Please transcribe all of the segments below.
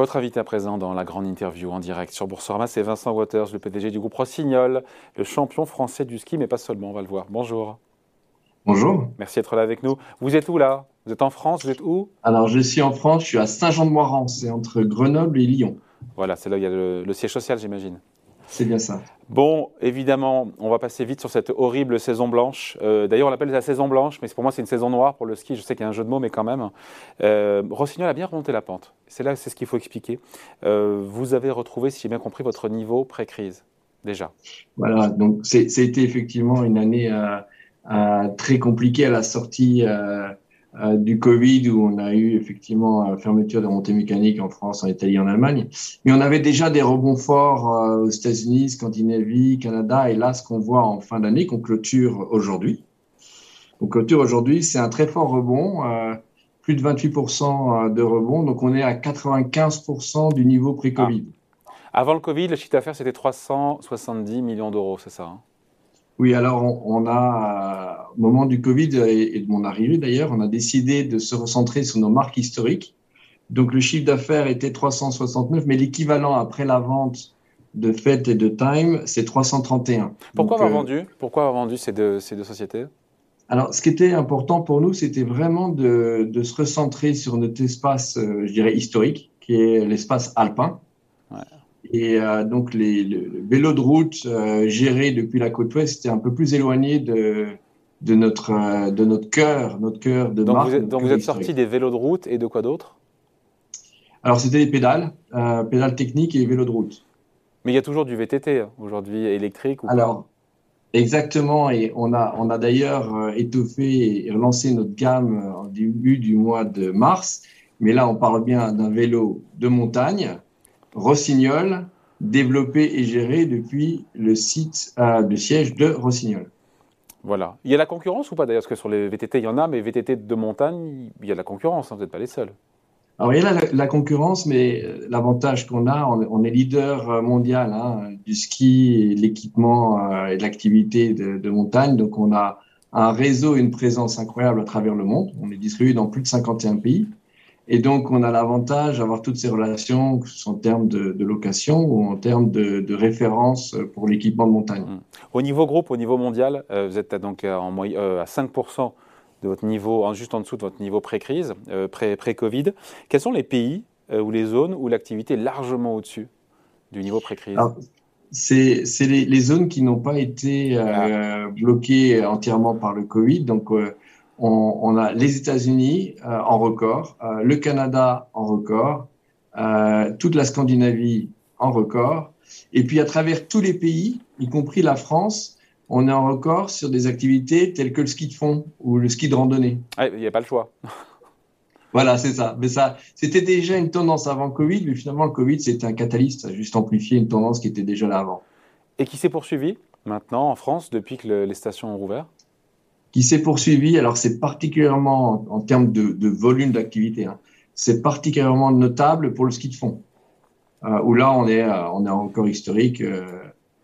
Votre invité à présent dans la grande interview en direct sur Boursorama, c'est Vincent Waters, le PDG du groupe Rossignol, le champion français du ski, mais pas seulement, on va le voir. Bonjour. Bonjour. Merci d'être là avec nous. Vous êtes où là? Vous êtes en France? Vous êtes où? Alors, je suis en France, je suis à Saint-Jean-de-Moirans, c'est entre Grenoble et Lyon. Voilà, c'est là où il y a le siège social, j'imagine. C'est bien ça. Bon, évidemment, on va passer vite sur cette horrible saison blanche. Euh, d'ailleurs, on l'appelle la saison blanche, mais pour moi, c'est une saison noire pour le ski. Je sais qu'il y a un jeu de mots, mais quand même. Euh, Rossignol a bien remonté la pente. C'est là, c'est ce qu'il faut expliquer. Euh, vous avez retrouvé, si j'ai bien compris, votre niveau pré-crise, déjà. Voilà, donc c'était effectivement une année très compliquée à la sortie euh, du Covid où on a eu effectivement euh, fermeture de montées mécaniques en France, en Italie, en Allemagne. Mais on avait déjà des rebonds forts euh, aux États-Unis, Scandinavie, Canada. Et là, ce qu'on voit en fin d'année, qu'on clôture aujourd'hui. On clôture aujourd'hui, c'est un très fort rebond, plus de 28% de rebond. Donc on est à 95% du niveau pré-Covid. Ah. Avant le Covid, le chiffre d'affaires, c'était 370 millions d'euros, c'est ça hein? Oui, alors on, a, au moment du Covid et, de mon arrivée d'ailleurs, on a décidé de se recentrer sur nos marques historiques. Donc le chiffre d'affaires était 369, mais l'équivalent après la vente de Fête et de Time, c'est 331. Pourquoi avoir euh, vendu? Pourquoi avoir vendu ces deux, ces deux sociétés? Alors, ce qui était important pour nous, c'était vraiment de, de, se recentrer sur notre espace, euh, je dirais, historique, qui est l'espace alpin. Et euh, donc, les, le, vélo de route euh, géré depuis la côte ouest c'était un peu plus éloigné de, de notre, euh, de notre cœur, notre cœur de donc marque. Vous êtes, donc, vous êtes sorti des vélos de route et de quoi d'autre? Alors, c'était des pédales, pédales techniques et vélos de route. Mais il y a toujours du VTT hein, aujourd'hui, électrique ou Alors, exactement. Et on a, on a d'ailleurs étoffé et relancé notre gamme en début du mois de mars. Mais là, on parle bien d'un vélo de montagne Rossignol, développé et géré depuis le site euh, de siège de Rossignol. Voilà. Il y a la concurrence ou pas d'ailleurs? Parce que sur les VTT, il y en a, mais VTT de montagne, il y a de la concurrence, hein, vous n'êtes pas les seuls. Alors, il y a la, concurrence, mais euh, l'avantage qu'on a, on, est leader euh, mondial hein, du ski, l'équipement et de l'activité de, de, montagne. Donc, on a un réseau et une présence incroyable à travers le monde. On est distribué dans plus de 51 pays. Et donc, on a l'avantage d'avoir toutes ces relations, que ce soit en termes de, location ou en termes de, de référence pour l'équipement de montagne. Mmh. Au niveau groupe, au niveau mondial, euh, vous êtes donc euh, en, euh, à 5% de votre niveau, juste en dessous de votre niveau pré-crise, pré-Covid. Quels sont les pays ou les zones où l'activité est largement au-dessus du niveau pré-crise? C'est les, les, zones qui n'ont pas été ah. bloquées entièrement par le Covid. Donc, on, a les États-Unis euh, en record, euh, le Canada en record, euh, toute la Scandinavie en record, et puis à travers tous les pays, y compris la France, on est en record sur des activités telles que le ski de fond ou le ski de randonnée. Ah, il n'y a pas le choix. Voilà, c'est ça. Mais ça, c'était déjà une tendance avant Covid, mais finalement, le Covid, c'était un catalyste, ça a juste amplifié une tendance qui était déjà là avant. Et qui s'est poursuivie maintenant en France depuis que les stations ont rouvert? Qui s'est poursuivi. Alors, c'est particulièrement en, termes de, volume d'activité, hein, c'est particulièrement notable pour le ski de fond, euh, où là, on est, euh, on est encore historique. Euh,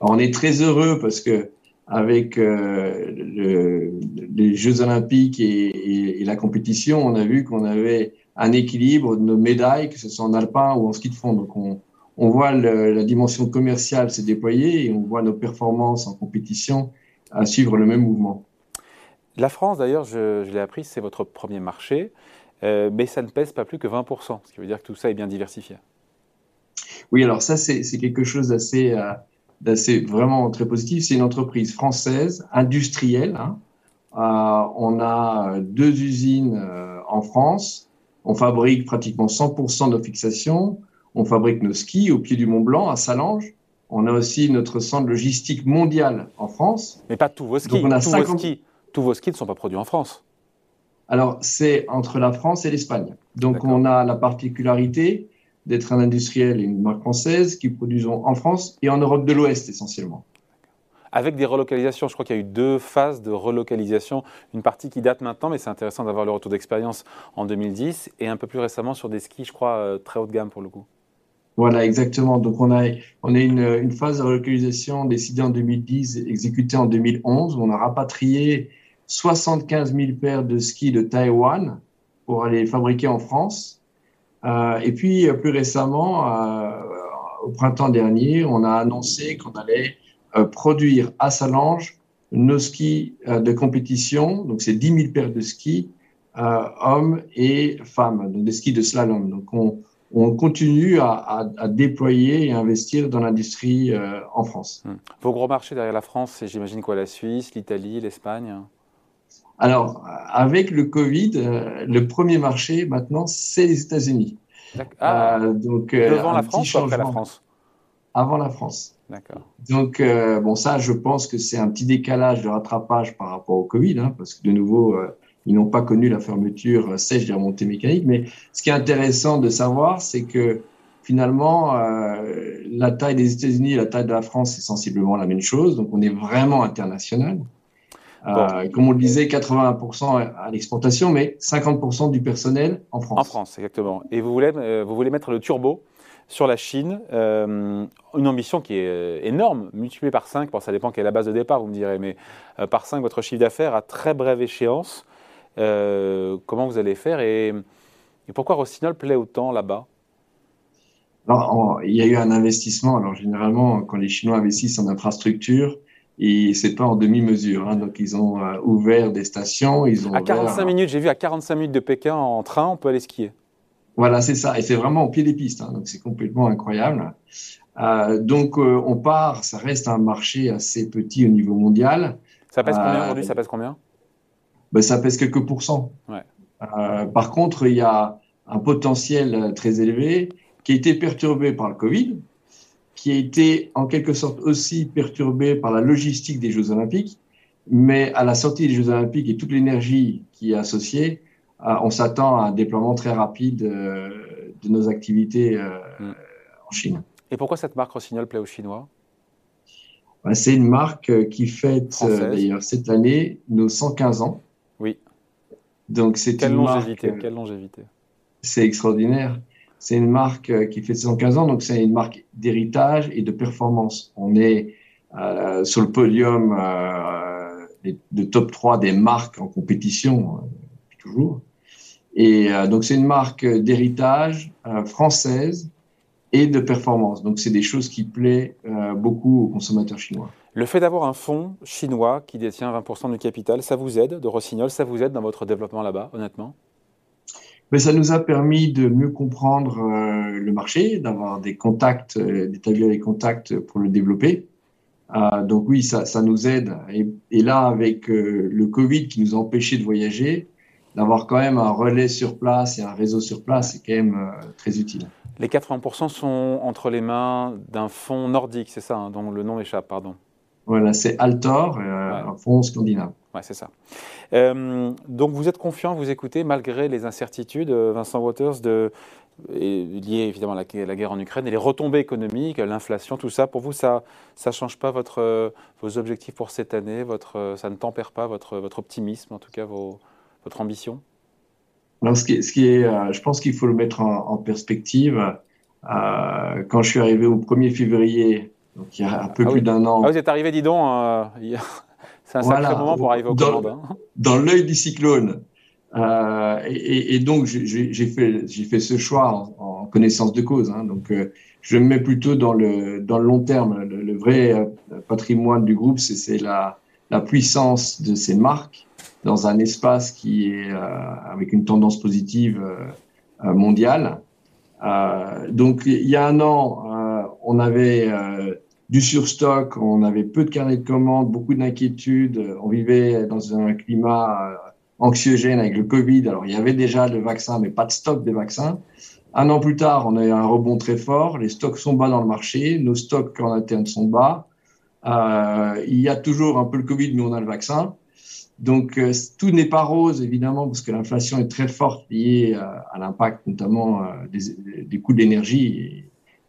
on est très heureux parce que avec le, les Jeux Olympiques et, la compétition, on a vu qu'on avait un équilibre de nos médailles, que ce soit en alpin ou en ski de fond. Donc, on, voit la dimension commerciale se déployer et on voit nos performances en compétition à suivre le même mouvement. La France, d'ailleurs, je, l'ai appris, c'est votre premier marché, euh, mais ça ne pèse pas plus que 20%, ce qui veut dire que tout ça est bien diversifié. Oui, alors ça, c'est quelque chose d'assez euh, vraiment très positif. C'est une entreprise française, industrielle. Hein. Euh, on a deux usines en France. On fabrique pratiquement 100% de nos fixations. On fabrique nos skis au pied du Mont Blanc, à Salange. On a aussi notre centre logistique mondial en France. Mais pas tous vos skis. on a tous vos skis tous vos skis ne sont pas produits en France. Alors, c'est entre la France et l'Espagne. Donc, on a la particularité d'être un industriel et une marque française qui produisons en France et en Europe de l'Ouest essentiellement. Avec des relocalisations, je crois qu'il y a eu deux phases de relocalisation. Une partie qui date maintenant, mais c'est intéressant d'avoir le retour d'expérience en 2010 et un peu plus récemment sur des skis, je crois, euh, très haut de gamme pour le coup. Voilà, exactement. Donc, on a, on a une, une phase de relocalisation décidée en 2010, exécutée en 2011. Où on a rapatrié 75 000 paires de skis de Taïwan pour les fabriquer en France. et puis, plus récemment, au printemps dernier, on a annoncé qu'on allait produire à Salange nos skis de compétition. Donc, c'est 10 000 paires de skis, hommes et femmes, donc des skis de slalom. Donc, on, on continue à, déployer et investir dans l'industrie euh, en France. Hmm. Vos gros marchés derrière la France, c'est j'imagine quoi La Suisse, l'Italie, l'Espagne? Alors, avec le Covid, euh, le premier marché maintenant, c'est les États-Unis. Ah, euh, donc, devant la France ou après la France? Avant la France. D'accord. Donc, bon, ça, je pense que c'est un petit décalage de rattrapage par rapport au Covid, hein, parce que de nouveau, ils n'ont pas connu la fermeture sèche des remontées mécaniques. Mais ce qui est intéressant de savoir, c'est que finalement, euh, la taille des États-Unis et la taille de la France, c'est sensiblement la même chose. Donc, on est vraiment international. Euh, comme on le disait, 80% à l'exportation, mais 50% du personnel en France. En France, exactement. Et vous voulez, euh, vous voulez mettre le turbo sur la Chine, une ambition qui est énorme, multipliée par 5, bon, ça dépend quelle est la base de départ, vous me direz, mais par 5, votre chiffre d'affaires à très brève échéance. Euh, comment vous allez faire et, pourquoi Rossignol plaît autant là-bas? Il y a eu un investissement. Alors, généralement, quand les Chinois investissent en infrastructure, et c'est pas en demi-mesure. Hein. donc, ils ont euh, ouvert des stations. Ils ont à 45 minutes, j'ai vu à 45 minutes de Pékin en train, on peut aller skier. Voilà, c'est ça. Et c'est vraiment au pied des pistes. Hein. donc, c'est complètement incroyable. Euh, donc, on part. Ça reste un marché assez petit au niveau mondial. Ça pèse combien aujourd'hui? Ça pèse combien? ben, ça pèse quelques pourcents. Euh, par contre, il y a un potentiel très élevé qui a été perturbé par le Covid, qui a été en quelque sorte aussi perturbé par la logistique des Jeux Olympiques. Mais à la sortie des Jeux Olympiques et toute l'énergie qui est associée, euh, on s'attend à un déploiement très rapide euh, de nos activités mm. en Chine. Et pourquoi cette marque Rossignol plaît aux Chinois? Ben, C'est une marque qui fête d'ailleurs cette année nos 115 ans. Donc c'est quelle longévité, quelle longévité. C'est extraordinaire. C'est une marque euh, qui fait 115 ans, donc c'est une marque d'héritage et de performance. On est euh, sur le podium euh, de top 3 des marques en compétition, toujours. Et donc c'est une marque d'héritage française et de performance. Donc c'est des choses qui plaisent beaucoup aux consommateurs chinois. Le fait d'avoir un fonds chinois qui détient 20% du capital, ça vous aide, de Rossignol, ça vous aide dans votre développement là-bas, honnêtement? Mais ça nous a permis de mieux comprendre euh, le marché, d'avoir des contacts, euh, d'établir des contacts pour le développer. Euh, donc oui, ça, nous aide. Et, là, avec le Covid qui nous a empêchés de voyager, d'avoir quand même un relais sur place et un réseau sur place, c'est quand même très utile. Les 80% sont entre les mains d'un fonds nordique, c'est ça, hein, dont le nom échappe, pardon. Voilà, c'est Altor, euh, un fonds scandinave. Ouais, c'est ça. Euh, donc vous êtes confiant, vous écoutez, malgré les incertitudes, euh, Vincent Waters, de, liées évidemment à la, la, guerre en Ukraine et les retombées économiques, l'inflation, tout ça. Pour vous, ça ne change pas votre, vos objectifs pour cette année votre, Ça ne tempère pas votre, votre optimisme, en tout cas vos, votre ambition? Alors, ce qui, ce qui est, je pense qu'il faut le mettre en, en perspective. quand je suis arrivé au 1er février donc il y a un peu ah plus d'un an. Ah, vous êtes arrivé, dis donc, euh, c'est un sacré moment pour arriver au dans, hein. Dans l'œil du cyclone. Euh, et, donc j'ai fait, fait ce choix en, connaissance de cause. Hein. donc euh, je me mets plutôt dans le, dans le long terme. Le, vrai patrimoine du groupe, c'est la, la puissance de ces marques dans un espace qui est avec une tendance positive mondiale. donc il y a un an, on avait du surstock, on avait peu de carnet de commandes, beaucoup d'inquiétudes, on vivait dans un climat euh, anxiogène avec le Covid. Alors il y avait déjà le vaccin, mais pas de stock des vaccins. Un an plus tard, on a eu un rebond très fort. Les stocks sont bas dans le marché, nos stocks en interne sont bas. Euh, il y a toujours un peu le Covid, mais on a le vaccin. Donc euh, tout n'est pas rose évidemment parce que l'inflation est très forte liée à l'impact notamment des, des coûts d'énergie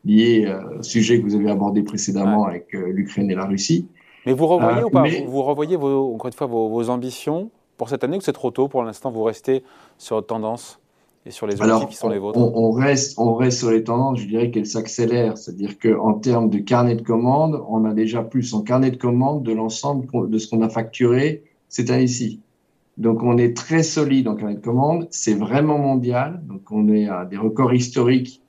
lié euh, au sujet que vous avez abordé précédemment avec euh, l'Ukraine et la Russie. Mais vous revoyez euh, ou pas vous, revoyez vos, encore une fois vos, ambitions pour cette année ou c'est trop tôt pour l'instant Vous restez sur votre tendance et sur les objectifs qui sont les vôtres? on, reste, on reste sur les tendances, je dirais qu'elles s'accélèrent. C'est-à-dire qu'en termes de carnet de commandes, on a déjà plus en carnet de commandes de l'ensemble de ce qu'on a facturé cette année-ci. Donc, on est très solide en carnet de commande. C'est vraiment mondial. Donc, on est à des records historiques euh,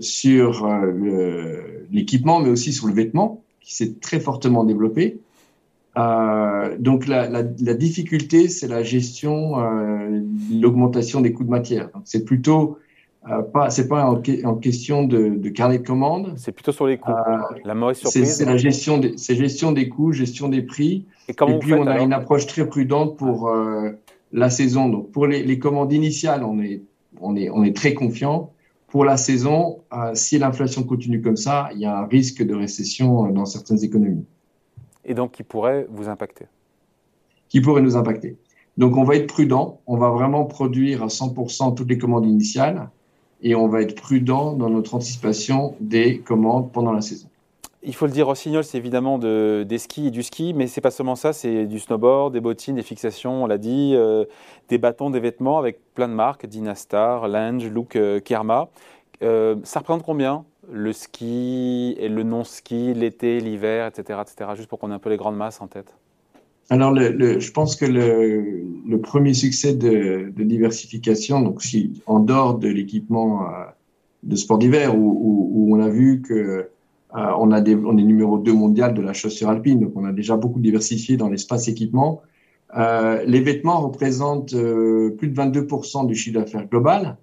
sur euh, l'équipement, mais aussi sur le vêtement, qui s'est très fortement développé. Euh, donc, la, la, la difficulté, c'est la gestion, euh, l'augmentation des coûts de matière. C'est plutôt euh, pas, c'est pas en, en question de, de, carnet de commande. C'est plutôt sur les coûts. Euh, la mauvaise surprise. C'est la gestion des, c'est gestion des coûts, gestion des prix. Et, puis on a une approche très prudente pour euh, la saison. Donc pour les, les, commandes initiales, on est, on est, on est très confiant. Pour la saison, euh, si l'inflation continue comme ça, il y a un risque de récession dans certaines économies. Et donc qui pourrait vous impacter? Qui pourrait nous impacter? Donc on va être prudent. On va vraiment produire à 100% toutes les commandes initiales et on va être prudent dans notre anticipation des commandes pendant la saison. Il faut le dire, Rossignol, c'est évidemment de, des skis et du ski, mais c'est pas seulement ça, c'est du snowboard, des bottines, des fixations, on l'a dit, euh, des bâtons, des vêtements avec plein de marques, Dynastar, Lange, Look, euh, Kerma. Euh, ça représente combien le ski et le non-ski, l'été, l'hiver, etc., etc., juste pour qu'on ait un peu les grandes masses en tête? Alors, je pense que le, premier succès de, diversification, donc si en dehors de l'équipement euh, de sport d'hiver, où, on a vu que on, a des, on est numéro 2 mondial de la chaussure alpine, donc on a déjà beaucoup diversifié dans l'espace équipement. Euh, les vêtements représentent euh, plus de 22% du chiffre d'affaires global,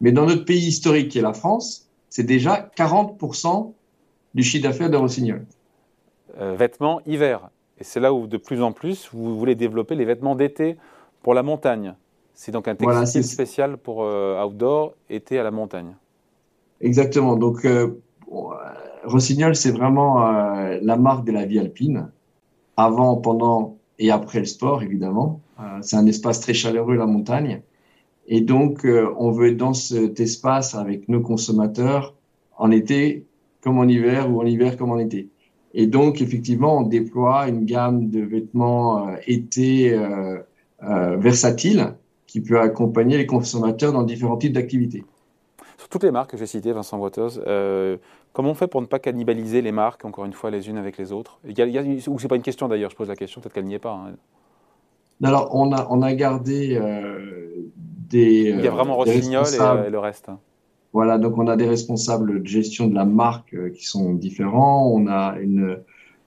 mais dans notre pays historique qui est la France, c'est déjà 40% du chiffre d'affaires de Rossignol. Euh, vêtements hiver et c'est là où de plus en plus vous voulez développer les vêtements d'été pour la montagne. C'est donc un textile spécial pour euh, outdoor, été à la montagne. Exactement. Donc, euh, Rossignol, c'est vraiment euh, la marque de la vie alpine, avant, pendant et après le sport, évidemment. Euh, c'est un espace très chaleureux, la montagne. Et donc, euh, on veut être dans cet espace avec nos consommateurs en été comme en hiver ou en hiver comme en été. Et donc, effectivement, on déploie une gamme de vêtements été versatiles qui peut accompagner les consommateurs dans différents types d'activités. Toutes les marques que j'ai citées, Vincent Waters, euh, comment on fait pour ne pas cannibaliser les marques, encore une fois, les unes avec les autres? Il y a, il y a, Ou c'est pas une question d'ailleurs, je pose la question, peut-être qu'elle n'y est pas. Hein. Alors, on a, on a gardé euh, des. Il y a vraiment Rossignol et, et, le reste. Voilà, donc on a des responsables de gestion de la marque euh, qui sont différents, on a une,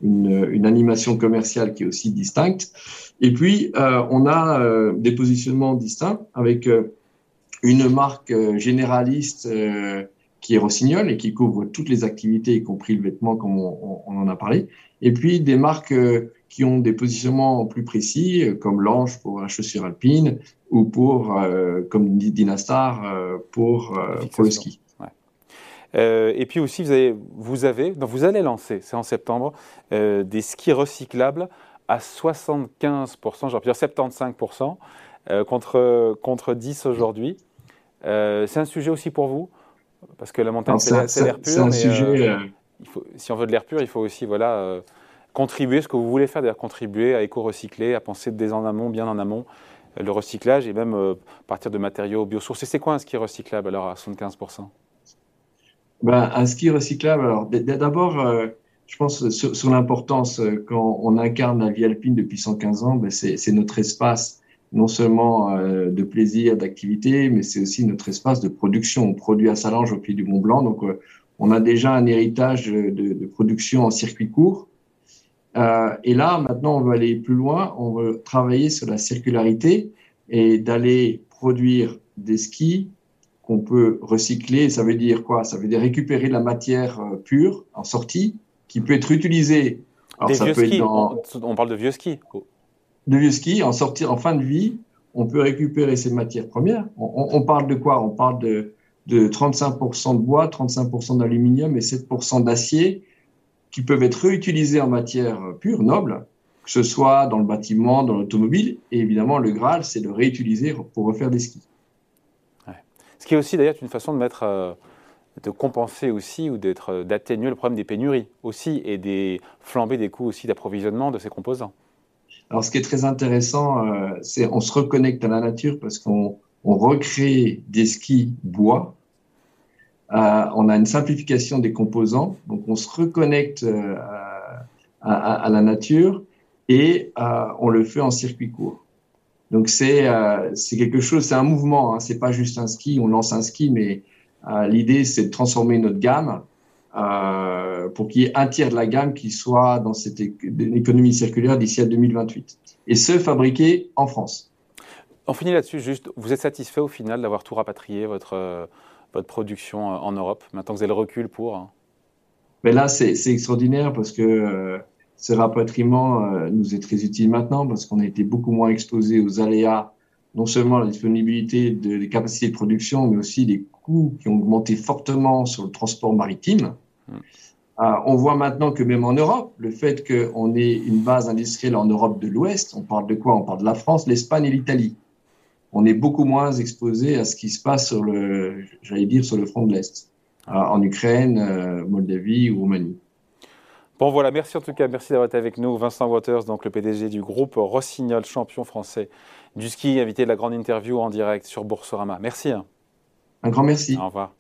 une, une, animation commerciale qui est aussi distincte, et puis euh, on a euh, des positionnements distincts avec euh, une marque euh, généraliste euh, qui est Rossignol et qui couvre toutes les activités, y compris le vêtement, comme on, on en a parlé, et puis des marques qui ont des positionnements plus précis, comme l'ange pour la chaussure alpine ou pour, euh, comme dit Dynastar, euh, pour, euh, pour, le ski. Ouais. Euh, et puis aussi, vous avez, vous, avez, donc vous allez lancer, c'est en septembre, euh, des skis recyclables à 75%, j'ai dire 75%, contre, contre 10 aujourd'hui. C'est un sujet aussi pour vous Parce que la montagne, c'est l'air pur. C'est un mais, sujet. Il faut, si on veut de l'air pur, il faut aussi voilà, contribuer, ce que vous voulez faire, d'ailleurs, contribuer à éco-recycler, à penser dès en amont, bien en amont, le recyclage et même euh, partir de matériaux biosourcés. C'est quoi un ski recyclable alors à 75% ben, Un ski recyclable, alors d'abord, euh, je pense sur, sur l'importance, euh, quand on incarne la vie alpine depuis 115 ans, ben, c'est notre espace non seulement euh, de plaisir, d'activité, mais c'est aussi notre espace de production. On produit à Salange au pied du Mont Blanc, donc euh, on a déjà un héritage de, de production en circuit court. Euh, et là, maintenant, on veut aller plus loin. On veut travailler sur la circularité et d'aller produire des skis qu'on peut recycler. Ça veut dire quoi? Ça veut dire récupérer la matière pure en sortie qui peut être utilisée. Alors, des ça vieux peut skis. Être dans... On parle de vieux skis. De vieux skis, en sortir en fin de vie, on peut récupérer ces matières premières. On, parle de quoi? On parle de, de 35% de bois, 35% d'aluminium et 7% d'acier qui peuvent être réutilisés en matière pure, noble, que ce soit dans le bâtiment, dans l'automobile. Et évidemment, le Graal, c'est de réutiliser pour refaire des skis. Ce qui est aussi d'ailleurs une façon de mettre, euh, de compenser aussi ou d'être, euh, d'atténuer le problème des pénuries aussi et des flamber des coûts aussi d'approvisionnement de ces composants. Alors, ce qui est très intéressant, euh, c'est on se reconnecte à la nature parce qu'on on recrée des skis bois euh, on a une simplification des composants, donc on se reconnecte euh, à, la nature et on le fait en circuit court. Donc c'est c'est quelque chose, c'est un mouvement. Hein, c'est pas juste un ski. On lance un ski, mais l'idée c'est de transformer notre gamme euh, pour qu'il y ait un tiers de la gamme qui soit dans cette économie circulaire d'ici à 2028. Et ce fabriqué en France. On finit là-dessus. Juste, vous êtes satisfait au final d'avoir tout rapatrié votre votre production en Europe? Maintenant que vous avez le recul pour hein Mais là, c'est extraordinaire parce que ce rapatriement euh, nous est très utile maintenant parce qu'on a été beaucoup moins exposé aux aléas, non seulement la disponibilité de, des capacités de production, mais aussi des coûts qui ont augmenté fortement sur le transport maritime. Euh, on voit maintenant que même en Europe, le fait qu'on ait une base industrielle en Europe de l'Ouest, on parle de quoi? On parle de la France, l'Espagne et l'Italie. On est beaucoup moins exposé à ce qui se passe sur le, j'allais dire, sur le front de l'Est, euh, en Ukraine, Moldavie ou Roumanie. Bon voilà, merci en tout cas, merci d'avoir été avec nous. Vincent Waters, donc le PDG du groupe Rossignol, champion français du ski, invité de la grande interview en direct sur Boursorama. Merci. Un grand merci. Au revoir.